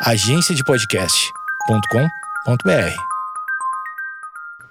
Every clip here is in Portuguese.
agenciadepodcast.com.br.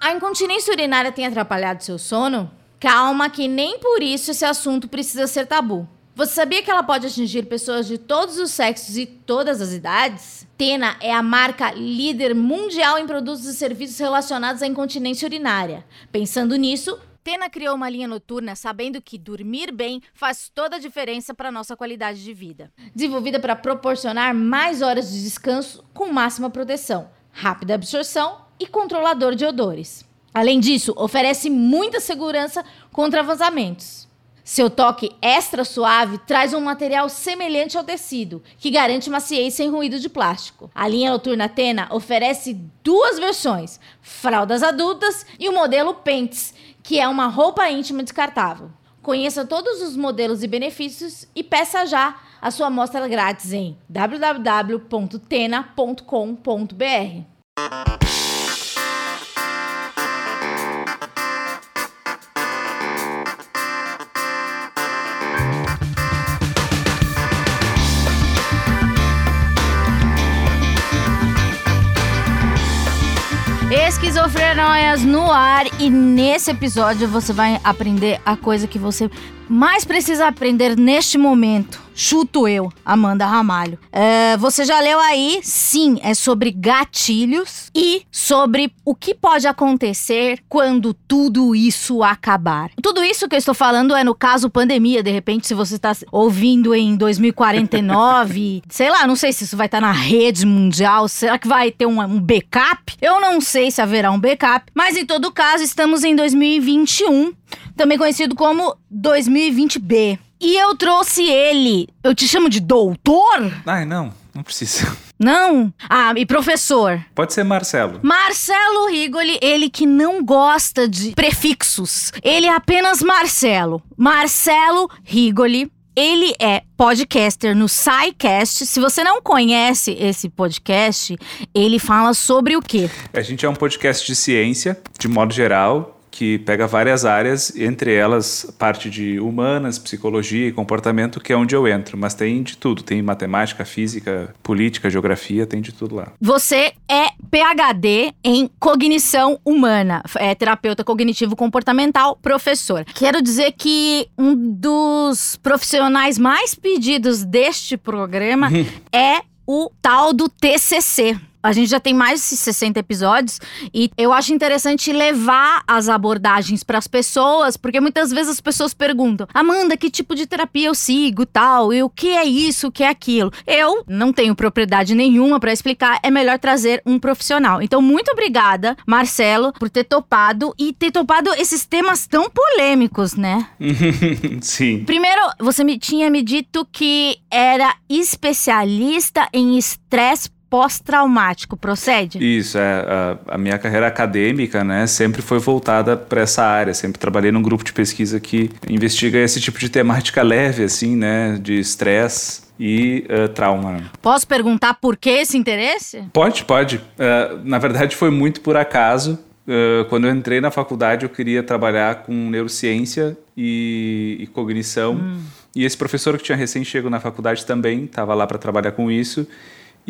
A incontinência urinária tem atrapalhado seu sono? Calma, que nem por isso esse assunto precisa ser tabu. Você sabia que ela pode atingir pessoas de todos os sexos e todas as idades? Tena é a marca líder mundial em produtos e serviços relacionados à incontinência urinária. Pensando nisso, Tena criou uma linha noturna sabendo que dormir bem faz toda a diferença para nossa qualidade de vida. Desenvolvida para proporcionar mais horas de descanso com máxima proteção, rápida absorção e controlador de odores. Além disso, oferece muita segurança contra vazamentos. Seu toque extra suave traz um material semelhante ao tecido, que garante maciez sem ruído de plástico. A linha noturna Tena oferece duas versões: fraldas adultas e o modelo Pentes, que é uma roupa íntima descartável. Conheça todos os modelos e benefícios e peça já a sua amostra grátis em www.tena.com.br. Esquizofrenóias no ar e nesse episódio você vai aprender a coisa que você mais precisa aprender neste momento. Chuto eu, Amanda Ramalho. É, você já leu aí? Sim, é sobre gatilhos e sobre o que pode acontecer quando tudo isso acabar. Tudo isso que eu estou falando é no caso pandemia. De repente, se você está ouvindo em 2049, sei lá, não sei se isso vai estar na rede mundial. Será que vai ter um, um backup? Eu não sei se haverá um backup, mas em todo caso, estamos em 2021 também conhecido como 2020B. E eu trouxe ele. Eu te chamo de doutor? Ai, não, não precisa. Não? Ah, e professor? Pode ser Marcelo. Marcelo Rigoli, ele que não gosta de prefixos. Ele é apenas Marcelo. Marcelo Rigoli. Ele é podcaster no SciCast. Se você não conhece esse podcast, ele fala sobre o quê? A gente é um podcast de ciência, de modo geral, que pega várias áreas, entre elas parte de humanas, psicologia e comportamento, que é onde eu entro. Mas tem de tudo, tem matemática, física, política, geografia, tem de tudo lá. Você é PhD em cognição humana, é terapeuta cognitivo comportamental, professor. Quero dizer que um dos profissionais mais pedidos deste programa é o tal do TCC, a gente já tem mais de 60 episódios e eu acho interessante levar as abordagens para as pessoas, porque muitas vezes as pessoas perguntam: "Amanda, que tipo de terapia eu sigo, tal? E o que é isso, o que é aquilo?". Eu não tenho propriedade nenhuma para explicar, é melhor trazer um profissional. Então, muito obrigada, Marcelo, por ter topado e ter topado esses temas tão polêmicos, né? Sim. Primeiro, você me tinha me dito que era especialista em estresse pós-traumático, procede? Isso, é, a, a, minha carreira acadêmica, né, sempre foi voltada para essa área, sempre trabalhei num grupo de pesquisa que investiga esse tipo de temática leve, assim, né, de estresse e uh, trauma. Posso perguntar por que esse interesse? Pode, pode. Uh, na verdade, foi muito por acaso. Uh, quando eu entrei na faculdade, eu queria trabalhar com neurociência e, e cognição. Hum. E esse professor que tinha recém chego na faculdade também estava lá para trabalhar com isso.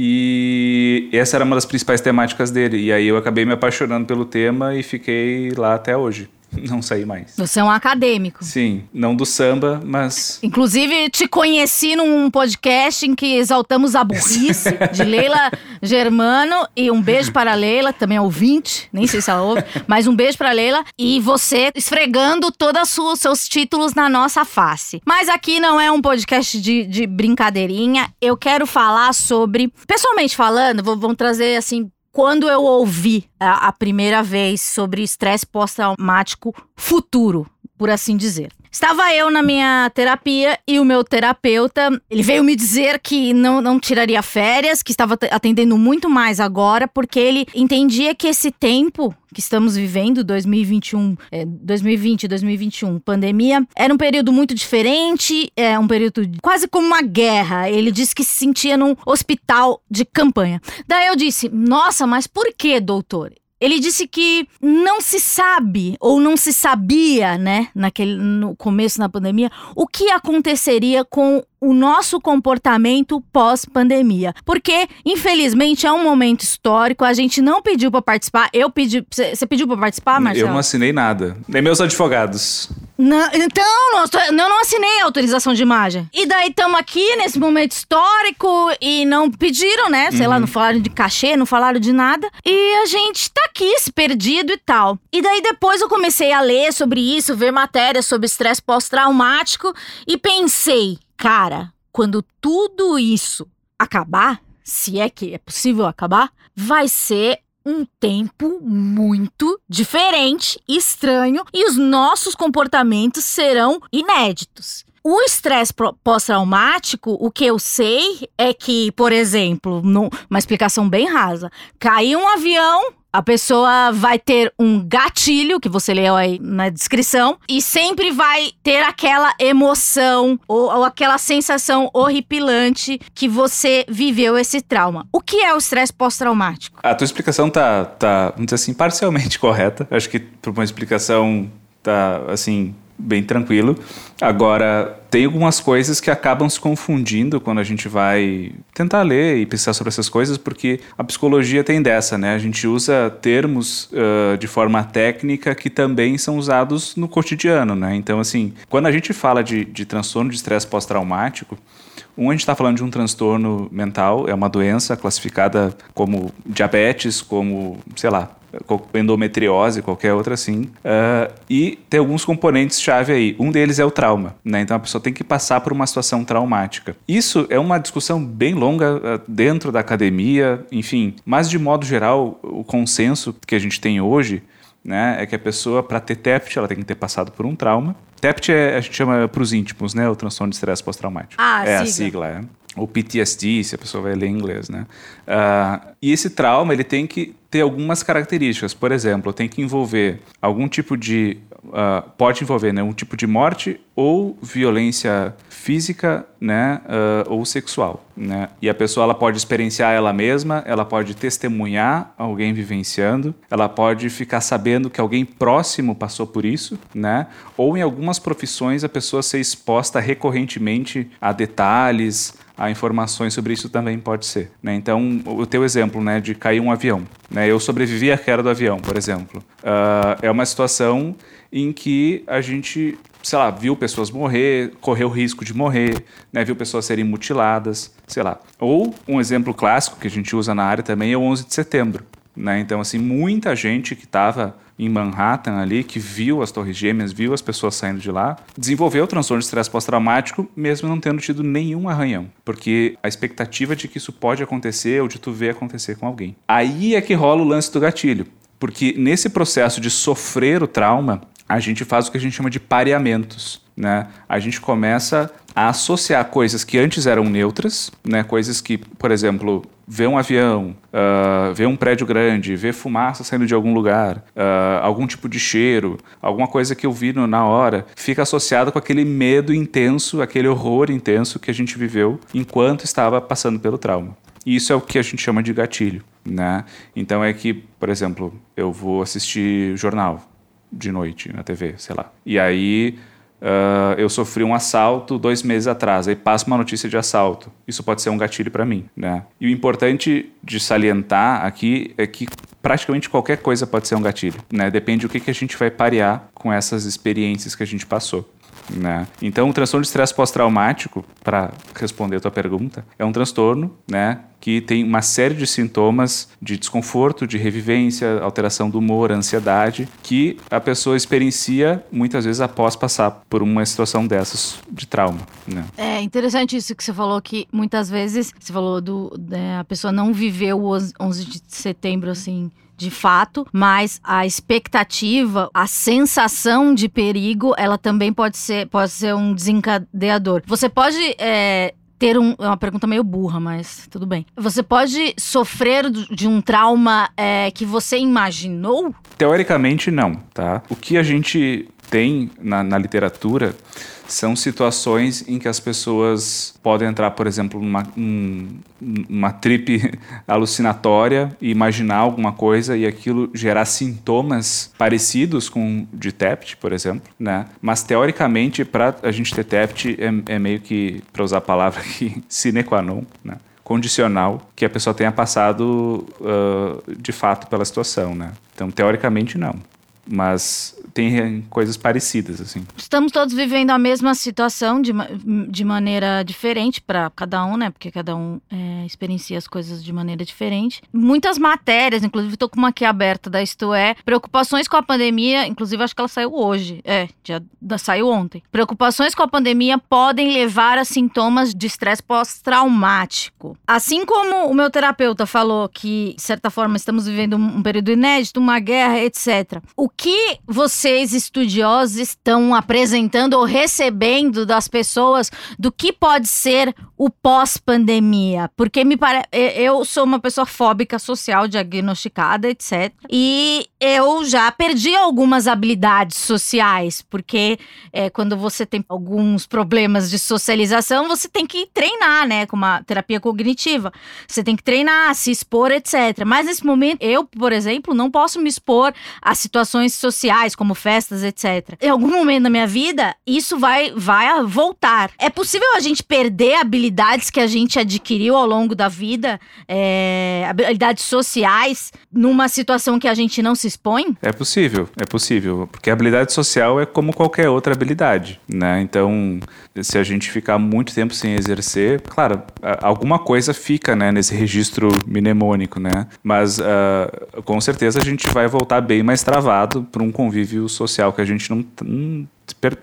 E essa era uma das principais temáticas dele. E aí eu acabei me apaixonando pelo tema e fiquei lá até hoje. Não saí mais. Você é um acadêmico. Sim, não do samba, mas. Inclusive, te conheci num podcast em que exaltamos a burrice de Leila Germano. E um beijo para a Leila, também é ouvinte, nem sei se ela ouve, mas um beijo para a Leila. E você esfregando todos os seus títulos na nossa face. Mas aqui não é um podcast de, de brincadeirinha. Eu quero falar sobre. Pessoalmente falando, vou, vamos trazer assim quando eu ouvi a, a primeira vez sobre estresse pós-traumático futuro, por assim dizer. Estava eu na minha terapia e o meu terapeuta, ele veio me dizer que não, não tiraria férias, que estava atendendo muito mais agora, porque ele entendia que esse tempo que estamos vivendo, 2021, é, 2020, 2021, pandemia, era um período muito diferente, é um período quase como uma guerra. Ele disse que se sentia num hospital de campanha. Daí eu disse: Nossa, mas por que, doutor? Ele disse que não se sabe ou não se sabia, né, naquele no começo da pandemia, o que aconteceria com o nosso comportamento pós-pandemia. Porque, infelizmente, é um momento histórico, a gente não pediu para participar. Eu pedi. Você pediu para participar, Marcelo? Eu não assinei nada. Nem meus advogados. Não, então, não, não, não assinei a autorização de imagem. E daí estamos aqui nesse momento histórico e não pediram, né? Sei uhum. lá, não falaram de cachê, não falaram de nada. E a gente tá aqui, se perdido e tal. E daí depois eu comecei a ler sobre isso, ver matérias sobre estresse pós-traumático e pensei, cara, quando tudo isso acabar, se é que é possível acabar, vai ser um tempo muito diferente, estranho e os nossos comportamentos serão inéditos. O estresse pós-traumático, o que eu sei é que, por exemplo, uma explicação bem rasa, caiu um avião, a pessoa vai ter um gatilho, que você leu aí na descrição, e sempre vai ter aquela emoção ou, ou, aquela sensação horripilante que você viveu esse trauma. O que é o estresse pós-traumático? A tua explicação tá, tá, vamos dizer assim, parcialmente correta. Acho que por uma explicação tá, assim, bem tranquilo. Agora, tem algumas coisas que acabam se confundindo quando a gente vai tentar ler e pensar sobre essas coisas, porque a psicologia tem dessa, né? A gente usa termos uh, de forma técnica que também são usados no cotidiano, né? Então, assim, quando a gente fala de, de transtorno de estresse pós-traumático, um, a gente está falando de um transtorno mental, é uma doença classificada como diabetes, como, sei lá, endometriose, qualquer outra assim. Uh, e tem alguns componentes-chave aí. Um deles é o trauma, né? Então a pessoa tem que passar por uma situação traumática. Isso é uma discussão bem longa uh, dentro da academia, enfim. Mas de modo geral, o consenso que a gente tem hoje né, é que a pessoa, para ter TEPT, ela tem que ter passado por um trauma. TEPT é, a gente chama para os íntimos, né? O transtorno de estresse pós-traumático. Ah, é sigla. a sigla, é. Ou PTSD, se a pessoa vai ler em inglês, né? Uh, e esse trauma, ele tem que ter algumas características. Por exemplo, tem que envolver algum tipo de. Uh, pode envolver né, um tipo de morte ou violência física né, uh, ou sexual. Né? E a pessoa ela pode experienciar ela mesma, ela pode testemunhar alguém vivenciando, ela pode ficar sabendo que alguém próximo passou por isso, né? ou em algumas profissões a pessoa ser exposta recorrentemente a detalhes, a informações sobre isso também pode ser. Né? Então, o teu exemplo né, de cair um avião. Né? Eu sobrevivi à queda do avião, por exemplo. Uh, é uma situação em que a gente, sei lá, viu pessoas morrer, correu risco de morrer, né? viu pessoas serem mutiladas, sei lá. Ou um exemplo clássico que a gente usa na área também é o 11 de setembro. Né? Então, assim, muita gente que estava em Manhattan ali, que viu as torres gêmeas, viu as pessoas saindo de lá, desenvolveu o transtorno de estresse pós-traumático, mesmo não tendo tido nenhum arranhão. Porque a expectativa de que isso pode acontecer ou de tu ver acontecer com alguém. Aí é que rola o lance do gatilho. Porque nesse processo de sofrer o trauma, a gente faz o que a gente chama de pareamentos. Né? A gente começa a associar coisas que antes eram neutras, né? coisas que, por exemplo, ver um avião, uh, ver um prédio grande, ver fumaça saindo de algum lugar, uh, algum tipo de cheiro, alguma coisa que eu vi no, na hora, fica associado com aquele medo intenso, aquele horror intenso que a gente viveu enquanto estava passando pelo trauma. E isso é o que a gente chama de gatilho. Né? Então é que, por exemplo, eu vou assistir jornal de noite na TV, sei lá. E aí Uh, eu sofri um assalto dois meses atrás, aí passa uma notícia de assalto. Isso pode ser um gatilho para mim, né? E o importante de salientar aqui é que praticamente qualquer coisa pode ser um gatilho, né? Depende do que, que a gente vai parear com essas experiências que a gente passou. Né? Então, o transtorno de estresse pós-traumático, para responder a tua pergunta, é um transtorno né, que tem uma série de sintomas de desconforto, de revivência, alteração do humor, ansiedade, que a pessoa experiencia muitas vezes após passar por uma situação dessas de trauma. Né? É interessante isso que você falou, que muitas vezes você falou do né, a pessoa não viveu o 11 de setembro assim de fato, mas a expectativa, a sensação de perigo, ela também pode ser, pode ser um desencadeador. Você pode é, ter um. É uma pergunta meio burra, mas tudo bem. Você pode sofrer de um trauma é, que você imaginou? Teoricamente, não, tá? O que a gente tem na, na literatura são situações em que as pessoas podem entrar, por exemplo, numa um, uma trip alucinatória e imaginar alguma coisa e aquilo gerar sintomas parecidos com de TEPT, por exemplo, né? Mas teoricamente, para a gente ter TEPT é, é meio que, para usar a palavra aqui, sine qua non, né? condicional que a pessoa tenha passado uh, de fato pela situação, né? Então, teoricamente, não. Mas tem coisas parecidas, assim. Estamos todos vivendo a mesma situação de, de maneira diferente para cada um, né? Porque cada um é, experiencia as coisas de maneira diferente. Muitas matérias, inclusive estou com uma aqui aberta da Isto É, preocupações com a pandemia, inclusive acho que ela saiu hoje, é, já saiu ontem. Preocupações com a pandemia podem levar a sintomas de estresse pós-traumático. Assim como o meu terapeuta falou que, de certa forma, estamos vivendo um período inédito, uma guerra, etc. O que você vocês, estudiosos, estão apresentando ou recebendo das pessoas do que pode ser o pós-pandemia? Porque me parece. Eu sou uma pessoa fóbica social, diagnosticada, etc. E eu já perdi algumas habilidades sociais, porque é, quando você tem alguns problemas de socialização, você tem que treinar, né? Com uma terapia cognitiva. Você tem que treinar, se expor, etc. Mas nesse momento, eu, por exemplo, não posso me expor a situações sociais, como festas, etc. Em algum momento da minha vida, isso vai, vai voltar. É possível a gente perder habilidades que a gente adquiriu ao longo da vida, é, habilidades sociais, numa situação que a gente não se expõe? É possível, é possível. Porque a habilidade social é como qualquer outra habilidade, né? Então, se a gente ficar muito tempo sem exercer, claro, alguma coisa fica, né, nesse registro mnemônico, né? Mas uh, com certeza a gente vai voltar bem mais travado para um convívio social que a gente não, não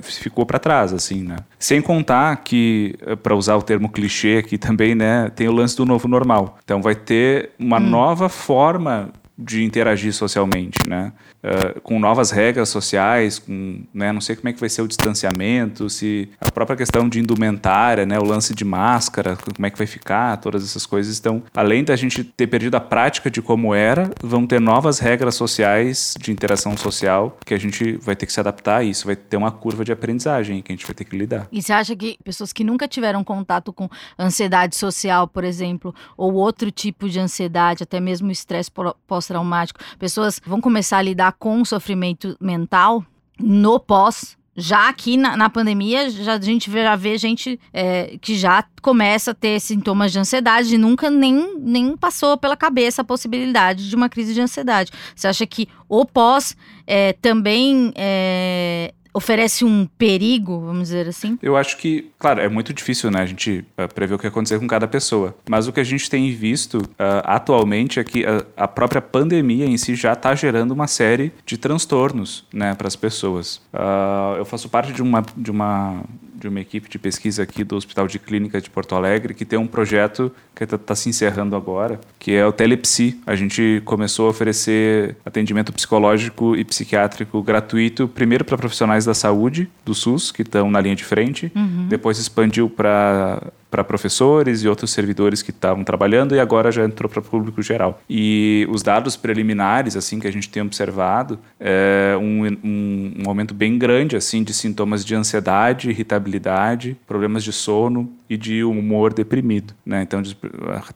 ficou para trás, assim, né? Sem contar que, eh, para usar o termo clichê aqui também, né, tem o lance do novo normal. Então vai ter uma hum. nova forma de interagir socialmente, né? Uh, com novas regras sociais, com, né, não sei como é que vai ser o distanciamento, se a própria questão de indumentária, né, o lance de máscara, como é que vai ficar, todas essas coisas. Então, além da gente ter perdido a prática de como era, vão ter novas regras sociais de interação social que a gente vai ter que se adaptar a isso, vai ter uma curva de aprendizagem que a gente vai ter que lidar. E você acha que pessoas que nunca tiveram contato com ansiedade social, por exemplo, ou outro tipo de ansiedade, até mesmo estresse pós pós-traumático, pessoas vão começar a lidar com o sofrimento mental no pós. Já aqui na, na pandemia, já, a gente já vê gente é, que já começa a ter sintomas de ansiedade e nunca nem, nem passou pela cabeça a possibilidade de uma crise de ansiedade. Você acha que o pós é, também é, oferece um perigo, vamos dizer assim? Eu acho que, claro, é muito difícil, né, a gente uh, prever o que acontecer com cada pessoa. Mas o que a gente tem visto uh, atualmente é que a, a, própria pandemia em si já está gerando uma série de transtornos, né, para as pessoas. Uh, eu faço parte de uma, de uma de uma equipe de pesquisa aqui do Hospital de Clínica de Porto Alegre que tem um projeto que está tá se encerrando agora, que é o Telepsi. A gente começou a oferecer atendimento psicológico e psiquiátrico gratuito, primeiro para profissionais da saúde do SUS, que estão na linha de frente, uhum. depois expandiu para para professores e outros servidores que estavam trabalhando e agora já entrou para o público geral. E os dados preliminares, assim, que a gente tem observado, é um, um, um aumento bem grande, assim, de sintomas de ansiedade, irritabilidade, problemas de sono e de humor deprimido, né? Então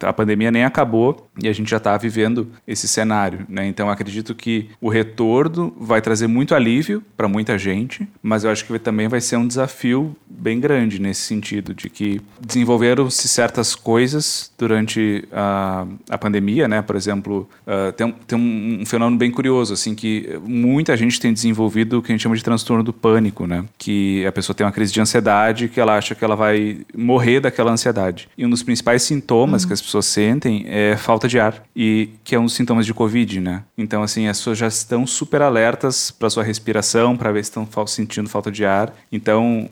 a pandemia nem acabou e a gente já está vivendo esse cenário, né? Então acredito que o retorno vai trazer muito alívio para muita gente, mas eu acho que também vai ser um desafio bem grande nesse sentido de que desenvolveram-se certas coisas durante a, a pandemia, né? Por exemplo, uh, tem, tem um, um, fenômeno bem curioso, assim, que muita gente tem desenvolvido o que a gente chama de transtorno do pânico, né? Que a pessoa tem uma crise de ansiedade que ela acha que ela vai morrer daquela ansiedade. E um dos principais sintomas uhum. que as pessoas sentem é falta de ar, e que é um dos sintomas de Covid, né? Então, assim, as pessoas já estão super alertas para sua respiração, para ver se estão sentindo falta de ar. Então,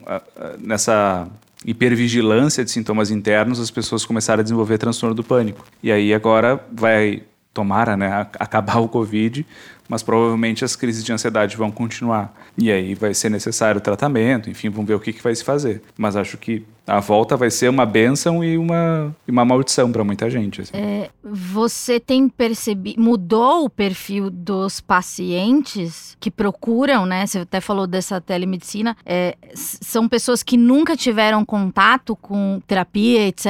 nessa hipervigilância de sintomas internos, as pessoas começaram a desenvolver transtorno do pânico. E aí agora vai, tomara, né, acabar o Covid, mas provavelmente as crises de ansiedade vão continuar. E aí vai ser necessário tratamento, enfim, vamos ver o que, que vai se fazer. Mas acho que A volta vai ser uma bênção e uma, e uma maldição para muita gente. assim. É, você tem percebido, mudou o perfil dos pacientes que procuram, né? Você até falou dessa telemedicina. É, são pessoas que nunca tiveram contato com terapia, etc.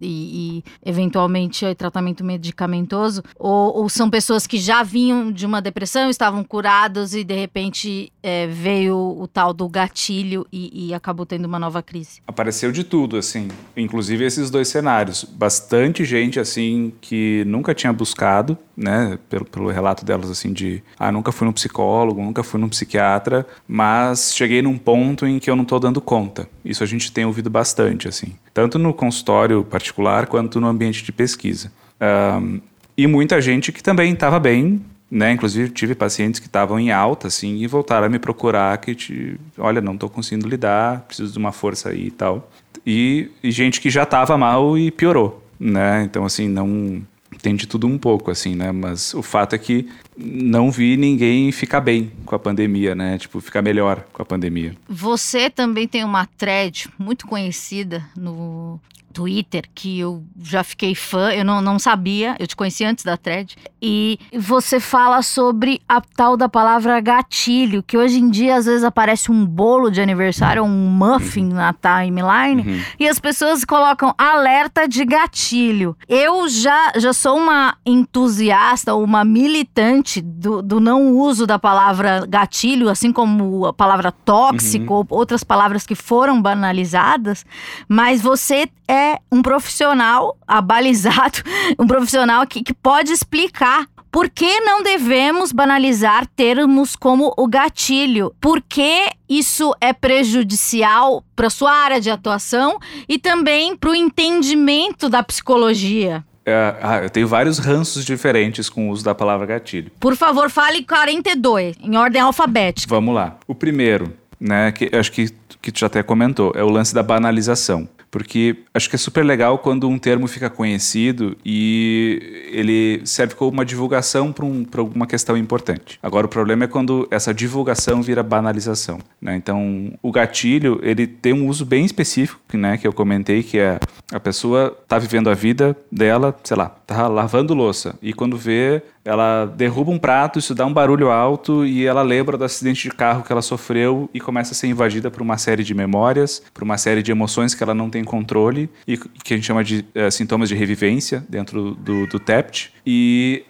E, e, eventualmente eh, tratamento medicamentoso. Ou, ou são pessoas que já vinham de uma depressão, estavam curados e de repente é, veio o tal do gatilho e, e acabou tendo uma nova crise. Apareceu de tudo, assim, inclusive esses dois cenários. Bastante gente, assim, que nunca tinha buscado, né, pelo, pelo relato delas, assim, de, ah, nunca fui num psicólogo, nunca fui num psiquiatra, mas cheguei num ponto em que eu não tô dando conta. Isso a gente tem ouvido bastante, assim, tanto no consultório particular quanto no ambiente de pesquisa. Ahn, e muita gente que também estava bem, né? Inclusive tive pacientes que estavam em alta, assim, e voltaram a me procurar que, te, olha, não estou conseguindo lidar, preciso de uma força aí e tal. E, e gente que já estava mal e piorou, né? Então, assim, não tem de tudo um pouco, assim, né? Mas o fato é que não vi ninguém ficar bem com a pandemia, né? Tipo, ficar melhor com a pandemia. Você também tem uma thread muito conhecida no Twitter, que eu já fiquei fã, eu não, não sabia, eu te conheci antes da thread. E você fala sobre a tal da palavra gatilho, que hoje em dia às vezes aparece um bolo de aniversário, um muffin na timeline, e as pessoas colocam alerta de gatilho. Eu já, já sou uma entusiasta, uma militante do, do não uso da palavra gatilho, assim como a palavra tóxico ou outras palavras que foram banalizadas, mas você é um profissional abalizado, um profissional que, que pode explicar por que não devemos banalizar termos como o gatilho? Por que isso é prejudicial para sua área de atuação e também para o entendimento da psicologia? É, ah, eu tenho vários ranços diferentes com o uso da palavra gatilho. Por favor, fale 42, em ordem alfabética. Vamos lá. O primeiro, né, que acho que, que tu já até comentou, é o lance da banalização. Porque acho que é super legal quando um termo fica conhecido e ele serve como uma divulgação para um, alguma questão importante. Agora, o problema é quando essa divulgação vira banalização. Né? Então, o gatilho, ele tem um uso bem específico, né, que eu comentei, que é a pessoa tá vivendo a vida dela, sei lá, tá lavando louça. E quando vê, ela derruba um prato, isso dá um barulho alto e ela lembra do acidente de carro que ela sofreu e começa a ser invadida por uma série de memórias, por uma série de emoções que ela não tem controle e que a gente chama de eh, sintomas de revivência dentro do, do TEPT. E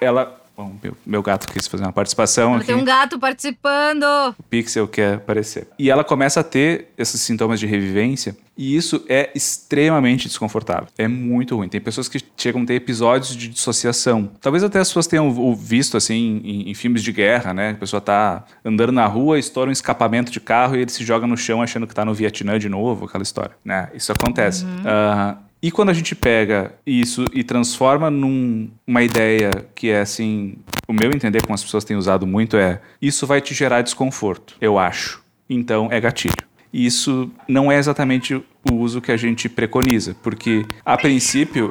ela. Bom, meu, meu gato quis fazer uma participação aqui. Tem um gato participando. O Pixel quer aparecer. E ela começa a ter esses sintomas de revivência e isso é extremamente desconfortável. É muito ruim. Tem pessoas que chegam a ter episódios de dissociação. Talvez até as pessoas tenham visto assim em, em filmes de guerra, né? A pessoa tá andando na rua, estoura um escapamento de carro e ele se joga no chão achando que tá no Vietnã de novo, aquela história, né? Isso acontece. Ah, e quando a gente pega isso e transforma numa ideia que é assim, o meu entender como as pessoas têm usado muito é, isso vai te gerar desconforto, eu acho. Então é gatilho. E Isso não é exatamente o uso que a gente preconiza, porque a princípio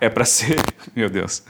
é para ser, meu Deus.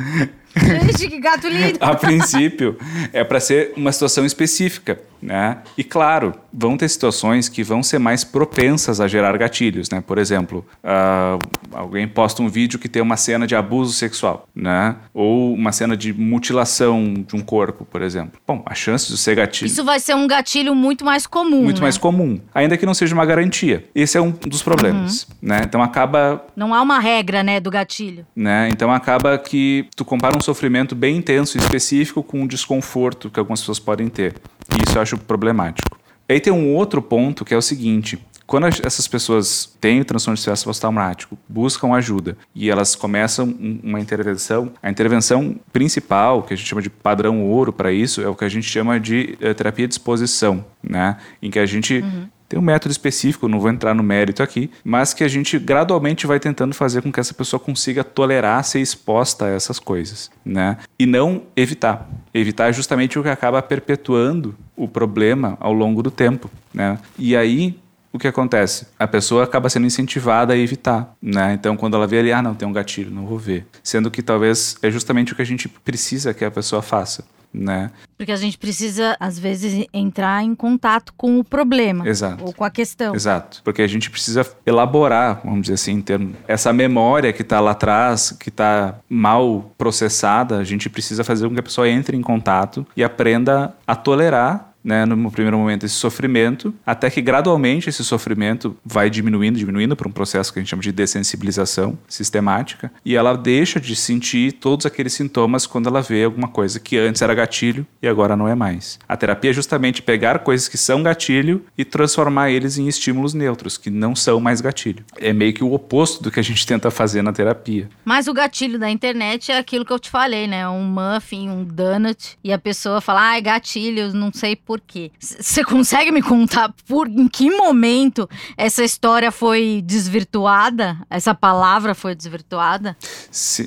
Gente, que gato lindo. A princípio, é para ser uma situação específica, né? E claro, vão ter situações que vão ser mais propensas a gerar gatilhos, né? Por exemplo, ah, alguém posta um vídeo que tem uma cena de abuso sexual, né? Ou uma cena de mutilação de um corpo, por exemplo. Bom, a chance de ser gatilho Isso vai ser um gatilho muito mais comum. muito né? mais comum, ainda que não seja uma garantia. Esse é um dos problemas, né? Então acaba Não há uma regra, né, do gatilho. né? Então acaba que tu compara um sofrimento bem intenso e específico com um desconforto que algumas pessoas podem ter. E isso eu acho problemático. Aí tem um outro ponto que é o seguinte: quando as- essas pessoas têm transtorno de estresse pós-traumático, buscam ajuda e elas começam um- uma intervenção, a intervenção principal, que a gente chama de padrão ouro para isso, é o que a gente chama de eh, terapia de exposição, né? Em que a gente tem um método específico, não vou entrar no mérito aqui, mas que a gente gradualmente vai tentando fazer com que essa pessoa consiga tolerar ser exposta a essas coisas, né? E não evitar. Evitar é justamente o que acaba perpetuando o problema ao longo do tempo, né? E aí o que acontece? A pessoa acaba sendo incentivada a evitar, né? Então, quando ela vê ali, ah, não, tem um gatilho, não vou ver. Sendo que talvez é justamente o que a gente precisa que a pessoa faça. Né? Porque a gente precisa, às vezes, entrar em contato com o problema. Exato. Ou com a questão. Exato. Porque a gente precisa elaborar, vamos dizer assim, em termos, essa memória que está lá atrás, que está mal processada, a gente precisa fazer com que a pessoa entre em contato e aprenda a tolerar né, no primeiro momento esse sofrimento, até que gradualmente esse sofrimento vai diminuindo, diminuindo para um processo que a gente chama de dessensibilização sistemática, e ela deixa de sentir todos aqueles sintomas quando ela vê alguma coisa que antes era gatilho e agora não é mais. A terapia é justamente pegar coisas que são gatilho e transformar eles em estímulos neutros, que não são mais gatilho. É meio que o oposto do que a gente tenta fazer na terapia. Mas o gatilho da internet é aquilo que eu te falei, né? Um muffin, um donut, e a pessoa fala, ah, é gatilho, não sei por quê. Você consegue me contar por em que momento essa história foi desvirtuada? Essa palavra foi desvirtuada?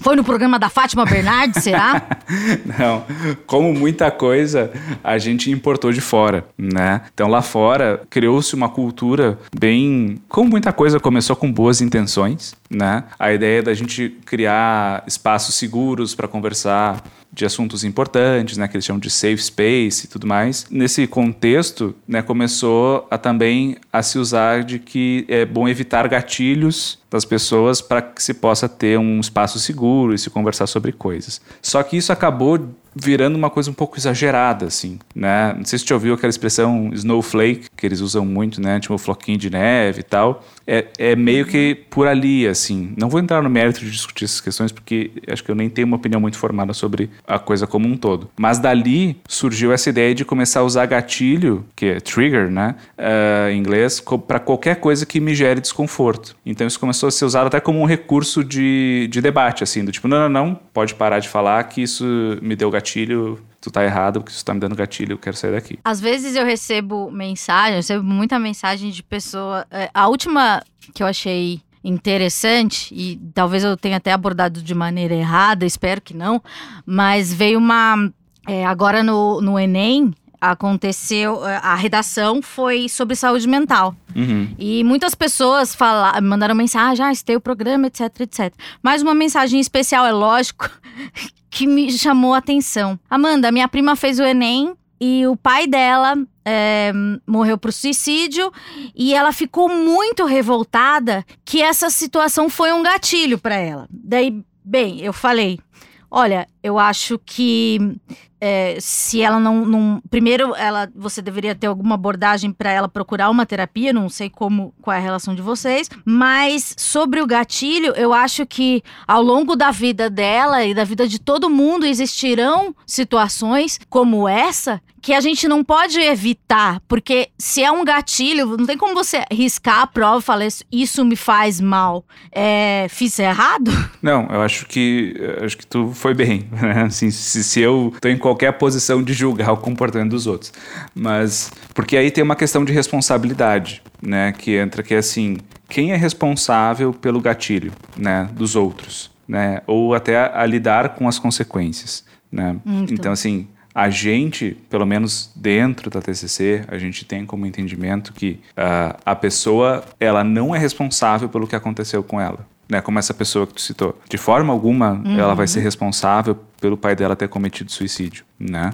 Foi no programa da Fátima Bernardes, será? Não, como muita coisa a gente importou de fora, né? Então lá fora criou-se uma cultura bem, como muita coisa começou com boas intenções, né? A ideia da gente criar espaços seguros para conversar de assuntos importantes, né, que eles chamam de safe space e tudo mais. Nesse contexto, né, começou a também a se usar de que é bom evitar gatilhos das pessoas para que se possa ter um espaço seguro e se conversar sobre coisas. Só que isso acabou virando uma coisa um pouco exagerada, assim, né? Não sei se você ouviu aquela expressão snowflake, que eles usam muito, né? Tipo, floquinho de neve e tal. É, é meio que por ali, assim. Não vou entrar no mérito de discutir essas questões, porque acho que eu nem tenho uma opinião muito formada sobre a coisa como um todo. Mas dali surgiu essa ideia de começar a usar gatilho, que é trigger, né? eh, em inglês, para qualquer coisa que me gere desconforto. Então isso começou a ser usado até como um recurso de, de debate, assim, do tipo, não, não, não, pode parar de falar que isso me deu gatilho, tu tá errado, porque isso tá me dando gatilho, eu quero sair daqui. Às vezes eu recebo mensagem, eu recebo muita mensagem de pessoa. é, A última que eu achei interessante, e talvez eu tenha até abordado de maneira errada, espero que não, mas veio uma. é, agora no, no Enem aconteceu. é, A redação foi sobre saúde mental. Uhum. E muitas pessoas fala, mandaram mensagem, ah, tem o programa, etc, etc. Mas uma mensagem especial, é lógico, que me chamou a atenção. Amanda, minha prima fez o Enem e o pai dela é, morreu por suicídio e ela ficou muito revoltada que essa situação foi um gatilho para ela. Daí, bem, eu falei, olha, eu acho que é, se ela não, não- primeiro ela você deveria ter alguma abordagem para ela procurar uma terapia não sei como qual é a relação de vocês mas sobre o gatilho eu acho que ao longo da vida dela e da vida de todo mundo existirão situações como essa que a gente não pode evitar porque se é um gatilho não tem como você riscar a prova e falar "Isso- me faz mal é, fiz errado Não, eu acho que acho que tu foi bem, né? Assim, se, se eu tô em qualquer posição de julgar o comportamento dos outros, mas porque aí tem uma questão de responsabilidade, né? Que entra que é assim, quem é responsável pelo gatilho, né? Dos outros, né? Ou até a, a lidar com as consequências, né? Então. então assim, a gente, pelo menos dentro da TCC, a gente tem como entendimento que ah, a pessoa ela não é responsável pelo que aconteceu com ela. Né, como essa pessoa que tu citou. De forma alguma, ela vai ser responsável pelo pai dela ter cometido suicídio, né?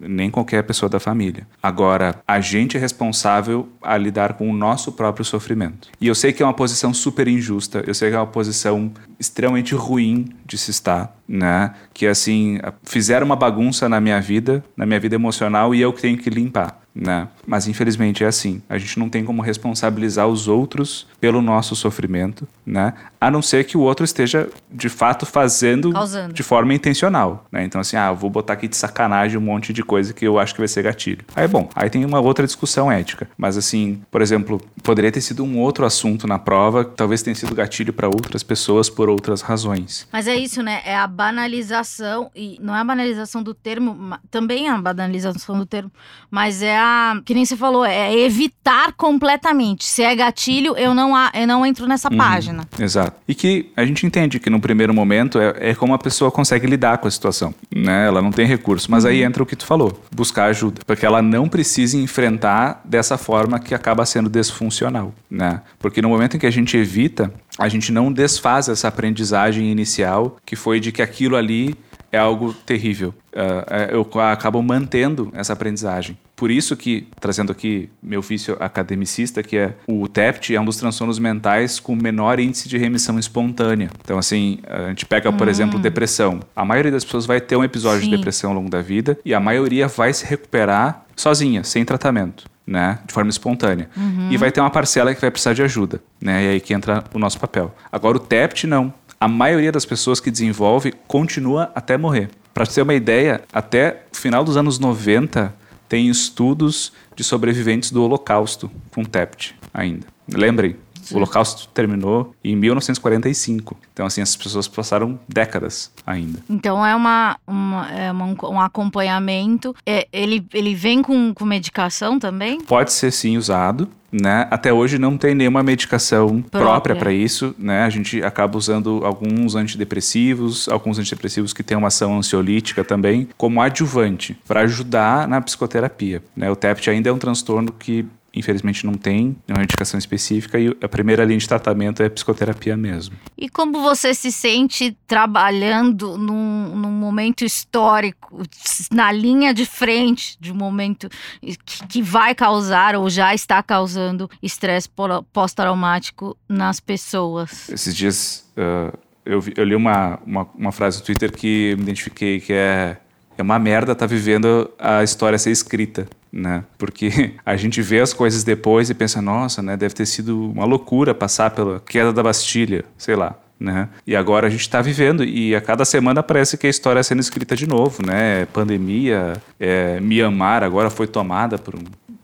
Nem qualquer pessoa da família. Agora, a gente é responsável a lidar com o nosso próprio sofrimento. E eu sei que é uma posição super injusta, eu sei que é uma posição extremamente ruim de se estar, né? Que assim, fizeram uma bagunça na minha vida, na minha vida emocional e eu que tenho que limpar. Né? Mas infelizmente é assim. A gente não tem como responsabilizar os outros pelo nosso sofrimento, né? A não ser que o outro esteja de fato fazendo Causando. de forma intencional, né? Então assim, ah, eu vou botar aqui de sacanagem um monte de coisa que eu acho que vai ser gatilho. Aí bom, aí tem uma outra discussão ética. Mas assim, por exemplo, poderia ter sido um outro assunto na prova, talvez tenha sido gatilho para outras pessoas por outras razões. Mas é isso, né? É a banalização, e não é a banalização do termo, também é a banalização do termo, mas é a. Que nem você falou, é evitar completamente. Se é gatilho, eu não, eu não entro nessa Uhum. página. Exato. E que a gente entende que no primeiro momento é, é como a pessoa consegue lidar com a situação, né? Ela não tem recurso, mas aí entra o que tu falou, buscar ajuda, porque ela não precisa enfrentar dessa forma que acaba sendo desfuncional, né? Porque no momento em que a gente evita, a gente não desfaz essa aprendizagem inicial que foi de que aquilo ali é algo terrível. Uh, eu acabo mantendo essa aprendizagem. Por isso que, trazendo aqui meu ofício academicista, que é o TEPT, é um dos transtornos mentais com menor índice de remissão espontânea. Então, assim, a gente pega, por hum. exemplo, depressão. A maioria das pessoas vai ter um episódio Sim. de depressão ao longo da vida e a maioria vai se recuperar sozinha, sem tratamento. Né, de forma espontânea. Uhum. E vai ter uma parcela que vai precisar de ajuda, né? E aí que entra o nosso papel. Agora o TEPT não. A maioria das pessoas que desenvolve continua até morrer. Para ter uma ideia, até o final dos anos 90 tem estudos de sobreviventes do Holocausto com TEPT ainda. Lembrem, o Holocausto terminou em 1945. Então, assim, as pessoas passaram décadas ainda. Então, é, uma, uma, é uma um acompanhamento. É, ele, ele vem com, com medicação também? Pode ser, sim, usado. Né? Até hoje não tem nenhuma medicação própria para isso, né? A gente acaba usando alguns antidepressivos, alguns antidepressivos que têm uma ação ansiolítica também, como adjuvante para ajudar na psicoterapia, né? O TEPT ainda é um transtorno que infelizmente não tem uma indicação específica e a primeira linha de tratamento é psicoterapia mesmo. E como você se sente trabalhando num, num momento histórico, na linha de frente de um momento que, que vai causar ou já está causando estresse pós-traumático nas pessoas? Esses dias uh, eu, eu, li uma, uma, uma frase no Twitter que me identifiquei que é é uma merda estar tá vivendo a história ser escrita né? Porque a gente vê as coisas depois e pensa, nossa, né? Deve ter sido uma loucura passar pela queda da Bastilha, sei lá. Né? E agora a gente está vivendo e a cada semana parece que a história é sendo escrita de novo, né? Pandemia, é, Myanmar agora foi tomada por, um,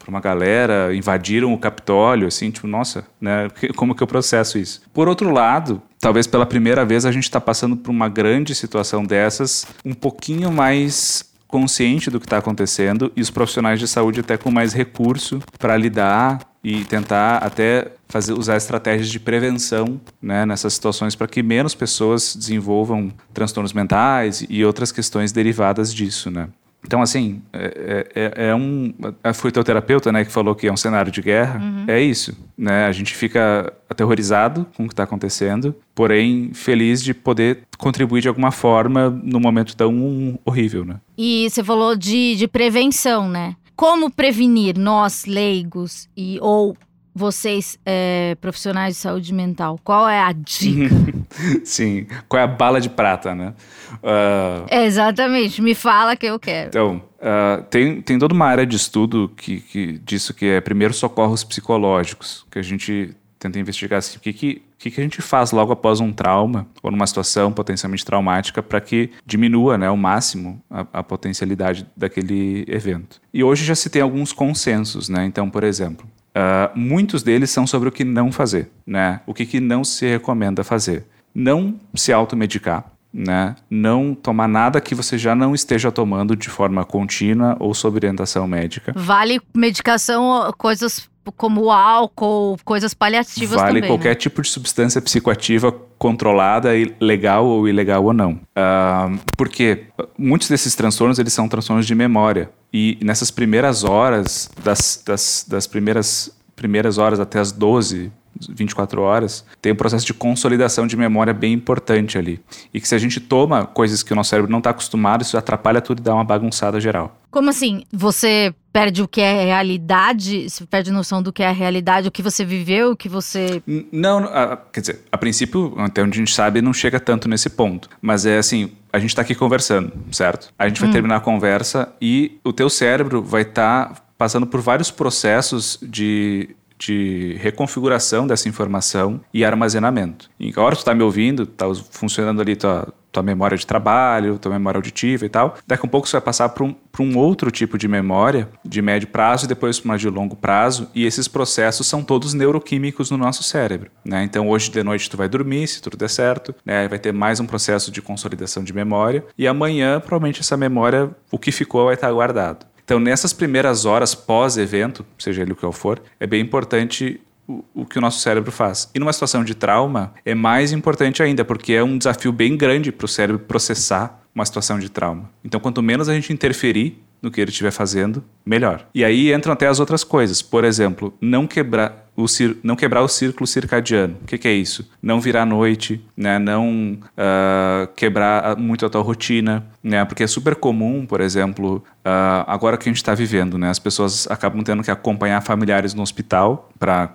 uma galera, invadiram o Capitólio, assim, tipo, nossa, né? Como que eu processo isso? Por outro lado, talvez pela primeira vez a gente está passando por uma grande situação dessas, um pouquinho mais consciente do que está acontecendo e os profissionais de saúde até com mais recurso para lidar e tentar até fazer usar estratégias de prevenção né, nessas situações para que menos pessoas desenvolvam transtornos mentais e outras questões derivadas disso, né? Então, assim, é, é, é um. Foi teu terapeuta, né, que falou que é um cenário de guerra. Uhum. É isso, né? A gente fica aterrorizado com o que está acontecendo, porém feliz de poder contribuir de alguma forma num momento tão horrível, né? E você falou de, de prevenção, né? Como prevenir nós leigos e ou vocês, é, profissionais de saúde mental, qual é a dica? Sim, qual é a bala de prata, né? Uh... É, exatamente, me fala que eu quero. Então, uh, tem, tem toda uma área de estudo que, que, disso que é primeiro socorros psicológicos, que a gente tenta investigar assim, o que, que, que, que a gente faz logo após um trauma ou numa situação potencialmente traumática para que diminua né, ao máximo a, a, potencialidade daquele evento. E hoje já se tem alguns consensos, né? Então, por exemplo, Uh, muitos deles são sobre o que não fazer, né? O que, que não se recomenda fazer. Não se automedicar, né? Não tomar nada que você já não esteja tomando de forma contínua ou sob orientação médica. Vale medicação, coisas como álcool, coisas paliativas vale também. Vale qualquer né? tipo de substância psicoativa controlada, legal ou ilegal ou não. Uh, porque muitos desses transtornos eles são transtornos de memória. E nessas primeiras horas, das, das, das primeiras, primeiras horas até as 12, 24 horas, tem um processo de consolidação de memória bem importante ali. E que se a gente toma coisas que o nosso cérebro não está acostumado, isso atrapalha tudo e dá uma bagunçada geral. Como assim? Você perde o que é realidade? Você perde noção do que é a realidade, o que você viveu, o que você. Não, quer dizer, a princípio, até onde a gente sabe, não chega tanto nesse ponto. Mas é assim, a gente está aqui conversando, certo? A gente vai hum. terminar a conversa e o teu cérebro vai estar tá passando por vários processos de de reconfiguração dessa informação e armazenamento. E a hora que tu está me ouvindo, está funcionando ali tua, tua memória de trabalho, tua memória auditiva e tal. Daqui a um pouco você vai passar para um, um outro tipo de memória, de médio prazo e depois uma de longo prazo. E esses processos são todos neuroquímicos no nosso cérebro. Né? Então hoje de noite tu vai dormir, se tudo der certo, né? vai ter mais um processo de consolidação de memória. E amanhã, provavelmente, essa memória, o que ficou, vai estar guardado. Então, nessas primeiras horas pós-evento, seja ele o que for, é bem importante o, o, que o nosso cérebro faz. E numa situação de trauma, é mais importante ainda, porque é um desafio bem grande para o cérebro processar uma situação de trauma. Então, quanto menos a gente interferir no que ele estiver fazendo, melhor. E aí entram até as outras coisas. Por exemplo, não quebrar o não quebrar o círculo circadiano. O que, que é isso? Não virar noite, né? não uh, quebrar muito a tua rotina, né? porque é super comum, por exemplo, uh, agora que a gente está vivendo, né? as pessoas acabam tendo que acompanhar familiares no hospital para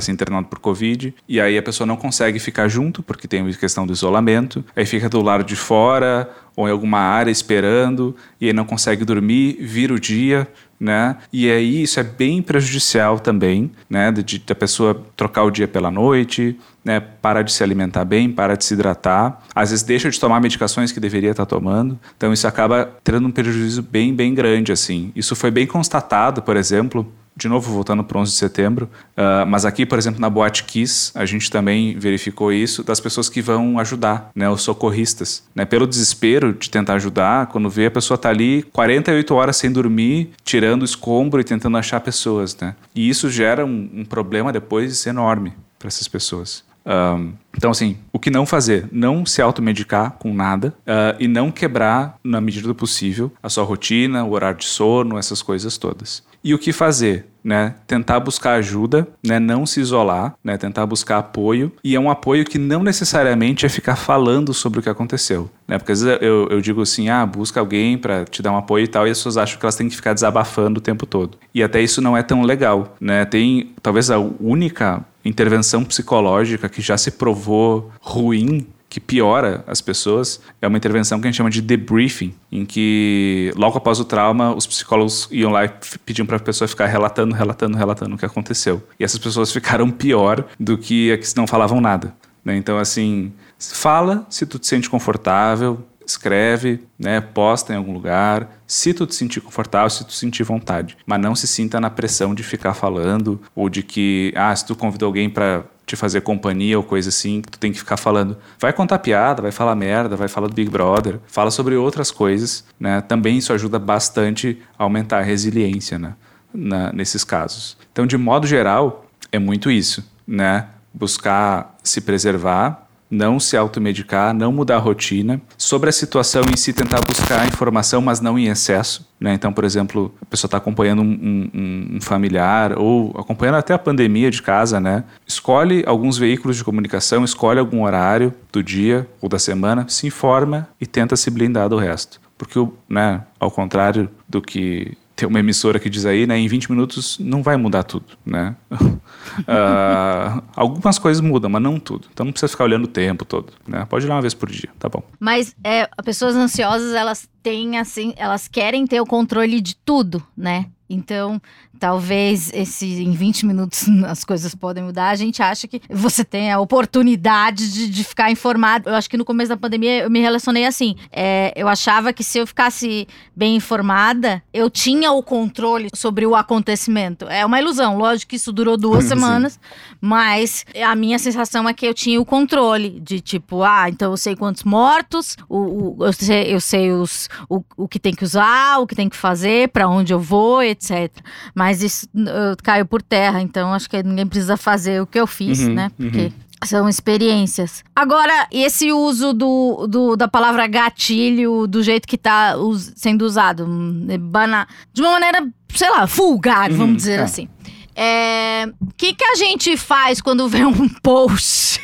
ser internado por Covid, e aí a pessoa não consegue ficar junto, porque tem a questão do isolamento, aí fica do lado de fora ou em alguma área esperando, e aí não consegue dormir, vira o dia, né? E aí isso é bem prejudicial também, né? De, de a pessoa trocar o dia pela noite, né? Para de se alimentar bem, para de se hidratar, às vezes deixa de tomar medicações que deveria estar tomando. Então isso acaba tendo um prejuízo bem, bem grande assim. Isso foi bem constatado, por exemplo, de novo voltando para o 11 de setembro, uh, mas aqui, por exemplo, na Boate Kiss, a gente também verificou isso das pessoas que vão ajudar, né, os socorristas, né, pelo desespero de tentar ajudar, quando vê a pessoa tá ali 48 horas sem dormir, tirando escombro e tentando achar pessoas, né, e isso gera um, um problema depois enorme para essas pessoas. Um, então, assim, o que não fazer? Não se automedicar com nada uh, e não quebrar, na medida do possível, a sua rotina, o horário de sono, essas coisas todas. E o que fazer? Né? Tentar buscar ajuda, né? não se isolar, né? tentar buscar apoio. E é um apoio que não necessariamente é ficar falando sobre o que aconteceu. Né? Porque às vezes eu, eu digo assim: ah, busca alguém para te dar um apoio e tal, e as pessoas acham que elas têm que ficar desabafando o tempo todo. E até isso não é tão legal. Né? Tem talvez a única intervenção psicológica que já se provou ruim que piora as pessoas é uma intervenção que a gente chama de debriefing, em que logo após o trauma os psicólogos iam lá e pediam para a pessoa ficar relatando, relatando, relatando o que aconteceu. E essas pessoas ficaram pior do que as que não falavam nada. Né? Então, assim, fala se tu te sente confortável, escreve, né, posta em algum lugar, se tu te sentir confortável, se tu sentir vontade, mas não se sinta na pressão de ficar falando ou de que, ah, se tu convidou alguém para te fazer companhia ou coisa assim, tu tem que ficar falando. Vai contar piada, vai falar merda, vai falar do Big Brother, fala sobre outras coisas, né? Também isso ajuda bastante a aumentar a resiliência, né? Na, nesses casos. Então, de modo geral, é muito isso, né? Buscar se preservar, não se automedicar, não mudar a rotina. Sobre a situação em si, tentar buscar informação, mas não em excesso. Né? Então, por exemplo, a pessoa está acompanhando um, um, um, familiar ou acompanhando até a pandemia de casa, né? Escolhe alguns veículos de comunicação, escolhe algum horário do dia ou da semana, se informa e tenta se blindar do resto. Porque, né, ao contrário do que tem uma emissora que diz aí, né, em 20 minutos não vai mudar tudo, né? uh, algumas coisas mudam, mas não tudo. Então não precisa ficar olhando o tempo todo, né? Pode lá uma vez por dia, tá bom. Mas é, pessoas ansiosas, elas têm assim, elas querem ter o controle de tudo, né? Então, talvez esse em 20 minutos as coisas podem mudar. A gente acha que você tem a oportunidade de, de ficar informado. Eu acho que no começo da pandemia eu me relacionei assim. É, eu achava que se eu ficasse bem informada, eu tinha o controle sobre o acontecimento. É uma ilusão. Lógico que isso durou duas semanas, mas a minha sensação é que eu tinha o controle de tipo, ah, então eu sei quantos mortos, o, o eu, sei, eu sei os, o, o que tem que usar, o que tem que fazer, para onde eu vou, etc etc. Mas isso uh, caiu por terra, então acho que ninguém precisa fazer o que eu fiz, uhum, né? Porque. Uhum. São experiências. Agora, esse uso do, do, da palavra gatilho do jeito que está sendo usado, hum, bana, de uma maneira, sei lá, vulgar, uhum, vamos dizer tá. assim. O é, que, que a gente faz quando vê um post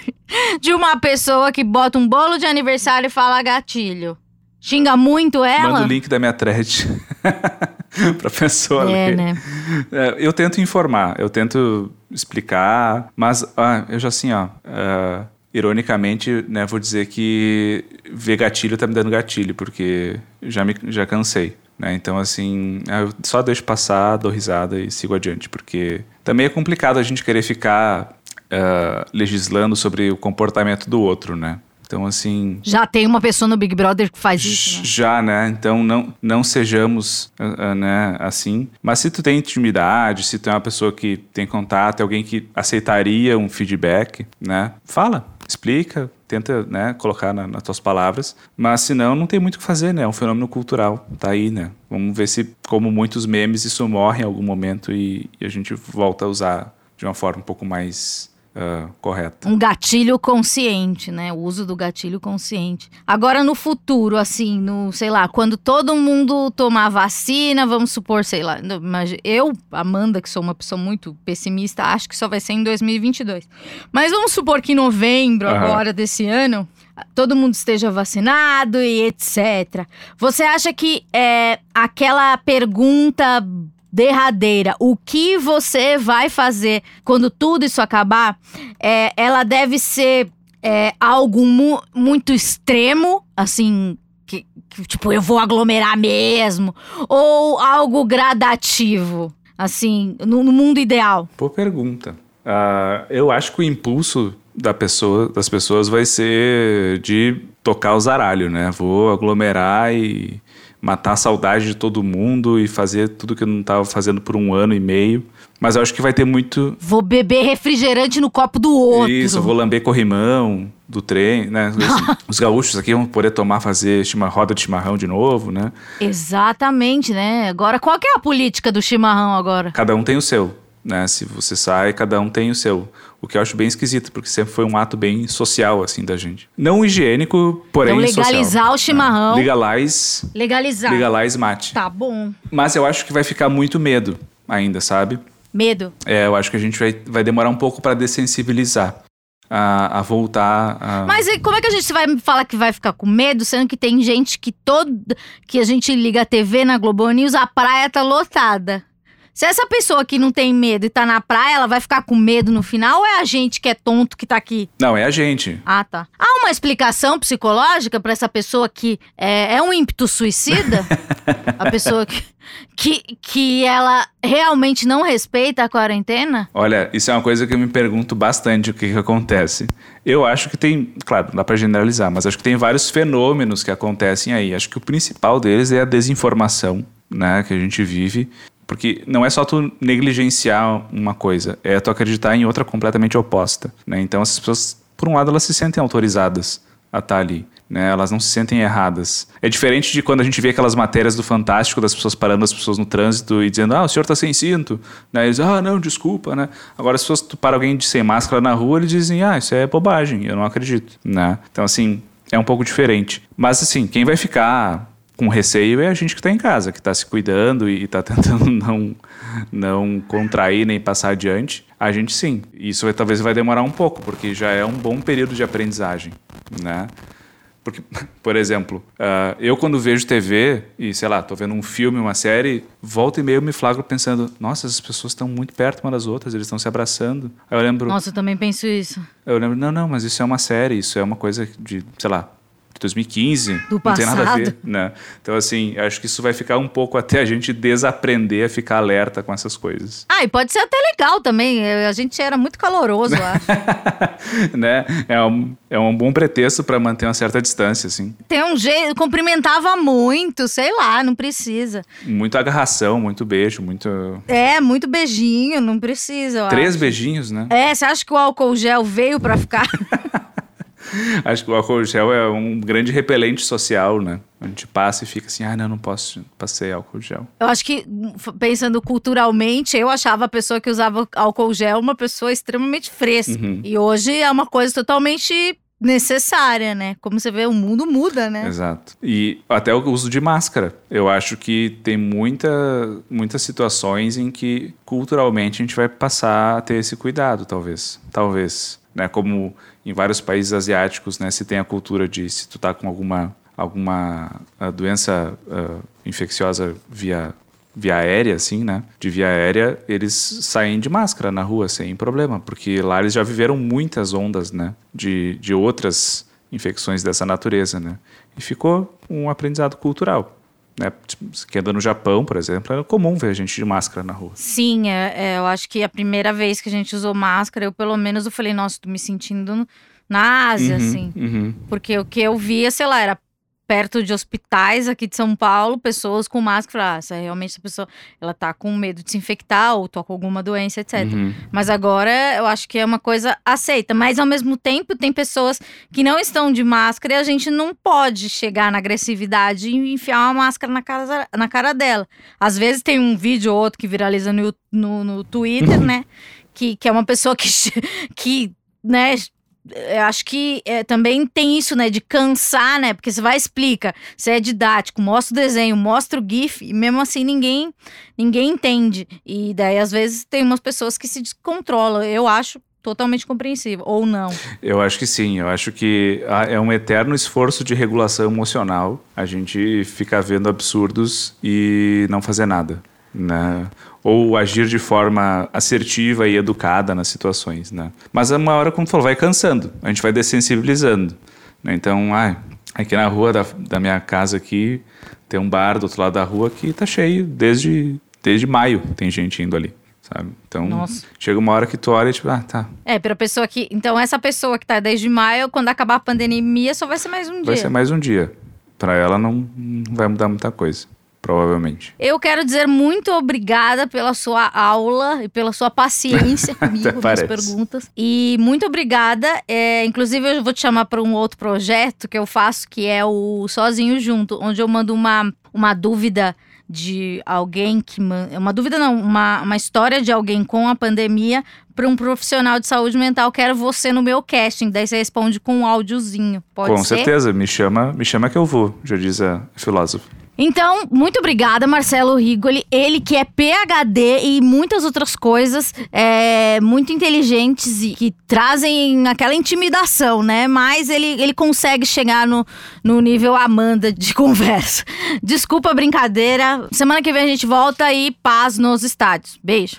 de uma pessoa que bota um bolo de aniversário e fala gatilho? Xinga muito ela? Manda o link da minha thread. pra pessoa é, ler. Né? É, eu tento informar, eu tento explicar, mas ah, eu já assim, ó. Uh, ironicamente, né, vou dizer que ver gatilho tá me dando gatilho, porque já, me, já cansei. Né? Então, assim, eu só deixo passar, dou risada e sigo adiante, porque também é complicado a gente querer ficar uh, legislando sobre o comportamento do outro, né? Então, assim. Já tem uma pessoa no Big Brother que faz isso, né? Já, né? Então, não, não sejamos uh, uh, né, assim. Mas se tu tem intimidade, se tu é uma pessoa que tem contato, alguém que aceitaria um feedback, né? Fala, explica, tenta né, colocar na, nas tuas palavras, mas senão não tem muito o que fazer, né? É um fenômeno cultural, tá aí, né? Vamos ver se, como muitos memes, isso morre em algum momento e, e a gente volta a usar de uma forma um pouco mais uh, correta. Um gatilho consciente, né? O uso do gatilho consciente. Agora, no futuro, assim, no, sei lá, quando todo mundo tomar vacina, vamos supor, sei lá, mas eu, Amanda, que sou uma pessoa muito pessimista, acho que só vai ser em 2022. Mas vamos supor que em novembro, uhum. agora desse ano, todo mundo esteja vacinado e etc. Você acha que é aquela pergunta derradeira, o que você vai fazer quando tudo isso acabar, é, ela deve ser é, algo mu muito extremo, assim, que, que, tipo, eu vou aglomerar mesmo, ou algo gradativo, assim, no, no mundo ideal? Boa pergunta. Uh, eu acho que o impulso da pessoa, das pessoas vai ser de tocar o zaralho, né? Vou aglomerar e matar a saudade de todo mundo e fazer tudo que eu não estava fazendo por um ano e meio. Mas eu acho que vai ter muito. Vou beber refrigerante no copo do outro. Isso, vou lamber corrimão do trem, né? Os gaúchos aqui vão poder tomar, fazer roda de chimarrão de novo, né? Exatamente, né? Agora, qual que é a política do chimarrão agora? Cada um tem o seu, né? Se você sai, cada um tem o seu. O que eu acho bem esquisito, porque sempre foi um ato bem social, assim, da gente. Não higiênico, porém então, legalizar social. o chimarrão. É. Legalize. Legalizar. Legalize mate. Tá bom. Mas eu acho que vai ficar muito medo ainda, sabe? Medo. É, eu acho que a gente vai, vai demorar um pouco para dessensibilizar. A, a, voltar a... Mas como é que a gente vai falar que vai ficar com medo, sendo que tem gente que todo que a gente liga a TV na Globo News, a praia tá lotada. Se essa pessoa que não tem medo e tá na praia, ela vai ficar com medo no final ou é a gente que é tonto que tá aqui? Não, é a gente. Ah, tá. Há uma explicação psicológica para essa pessoa que é, é um ímpeto suicida? a pessoa que, que, que ela realmente não respeita a quarentena? Olha, isso é uma coisa que eu me pergunto bastante o que, que acontece. Eu acho que tem, claro, não dá para generalizar, mas acho que tem vários fenômenos que acontecem aí. Acho que o principal deles é a desinformação, né, que a gente vive porque não é só tu negligenciar uma coisa, é tu acreditar em outra completamente oposta. Né? Então essas pessoas, por um lado, elas se sentem autorizadas a estar ali. Né? Elas não se sentem erradas. É diferente de quando a gente vê aquelas matérias do Fantástico das pessoas parando as pessoas no trânsito e dizendo, ah, o senhor está sem cinto. Né? Eles, ah, não, desculpa, né? Agora, as pessoas, tu para alguém de sem máscara na rua, eles dizem, ah, isso é bobagem, eu não acredito, né? Então, assim, é um pouco diferente. Mas, assim, quem vai ficar com receio é a gente que está em casa, que está se cuidando e está tentando não, não contrair nem passar adiante. A gente sim. Isso vai, talvez vai demorar um pouco, porque já é um bom período de aprendizagem, né? Porque, por exemplo, uh, eu quando vejo TV e, sei lá, tô vendo um filme, uma série, volta e meio me flagro pensando, nossa, essas pessoas estão muito perto uma das outras, eles estão se abraçando. Aí eu lembro... Nossa, eu também penso isso. Eu lembro, não, não, mas isso é uma série, isso é uma coisa de, sei lá, 2015. Do não passado. tem nada a ver. Né? Então, assim, acho que isso vai ficar um pouco até a gente desaprender a ficar alerta com essas coisas. Ah, e pode ser até legal também. A gente era muito caloroso, acho. né? É um, é um bom pretexto para manter uma certa distância, assim. Tem um jeito, cumprimentava muito, sei lá, não precisa. Muito agarração, muito beijo, muito. É, muito beijinho, não precisa. Três acho. beijinhos, né? É, você acha que o álcool gel veio para ficar? Acho que o álcool gel é um grande repelente social, né? A gente passa e fica assim, ah, não, não posso passei álcool gel. Eu acho que, pensando culturalmente, eu achava a pessoa que usava álcool gel uma pessoa extremamente fresca. Uhum. E hoje é uma coisa totalmente necessária, né? Como você vê, o mundo muda, né? Exato. E até o uso de máscara. Eu acho que tem muita, muitas situações em que culturalmente a gente vai passar a ter esse cuidado, talvez. Talvez. Né? Como em vários países asiáticos, né, se tem a cultura de se tu está com alguma alguma ah, doença uh, infecciosa via via aérea, assim, né? De via aérea, eles saem de máscara na rua sem problema, porque lá eles já viveram muitas ondas, né? De, de outras infecções dessa natureza, né? E ficou um aprendizado cultural. Né? Tipo, quem anda no Japão, por exemplo, era comum ver gente de máscara na rua. Sim, é, é, eu acho que a primeira vez que a gente usou máscara, eu pelo menos eu falei, nossa, tô me sentindo na Ásia, uhum, assim. Uhum. Porque o que eu via, sei lá, era perto de hospitais aqui de São Paulo, pessoas com máscara. Ah, essa, realmente essa pessoa ela tá com medo de se infectar ou tá com alguma doença, etc. Uhum. Mas agora eu acho que é uma coisa aceita. Mas ao mesmo tempo tem pessoas que não estão de máscara e a gente não pode chegar na agressividade e enfiar uma máscara na cara, na cara dela. Às vezes tem um vídeo ou outro que viraliza no, no, no Twitter, né? que, que é uma pessoa que, que né, acho que é, também tem isso, né, de cansar, né? Porque você vai explica, você é didático, mostra o desenho, mostra o GIF, e mesmo assim ninguém ninguém entende. E daí, às vezes, tem umas pessoas que se descontrolam. Eu acho totalmente compreensível, ou não. Eu acho que sim, eu acho que é um eterno esforço de regulação emocional a gente ficar vendo absurdos e não fazer nada. Né? Ou agir de forma assertiva e educada nas situações, né? Mas uma hora, como tu falou, vai cansando, a gente vai dessensibilizando, né? Então, ah, aqui na rua da, da minha casa aqui tem um bar do outro lado da rua que tá cheio desde desde maio, tem gente indo ali. Sabe? Então, Nossa. chega uma hora que tu olha e tipo, ah, tá. É, pra pessoa que. Então, essa pessoa que tá desde maio, quando acabar a pandemia, só vai ser mais um vai dia. Vai ser mais um dia. Para ela não, não vai mudar muita coisa provavelmente. Eu quero dizer muito obrigada pela sua aula e pela sua paciência comigo nas perguntas. E muito obrigada. É, inclusive, eu vou te chamar para um outro projeto que eu faço, que é o Sozinho Junto, onde eu mando uma, uma dúvida de alguém que. Uma dúvida, não, uma, uma história de alguém com a pandemia para um profissional de saúde mental. Quero você no meu casting. Daí você responde com um áudiozinho. Pode com ser? certeza, me chama, me chama que eu vou, já diz a filósofa. Então, muito obrigada, Marcelo Rigoli. Ele que é PhD e muitas outras coisas é, muito inteligentes e que trazem aquela intimidação, né? Mas ele, ele consegue chegar no, no nível Amanda de conversa. Desculpa a brincadeira. Semana que vem a gente volta e paz nos estádios. Beijo.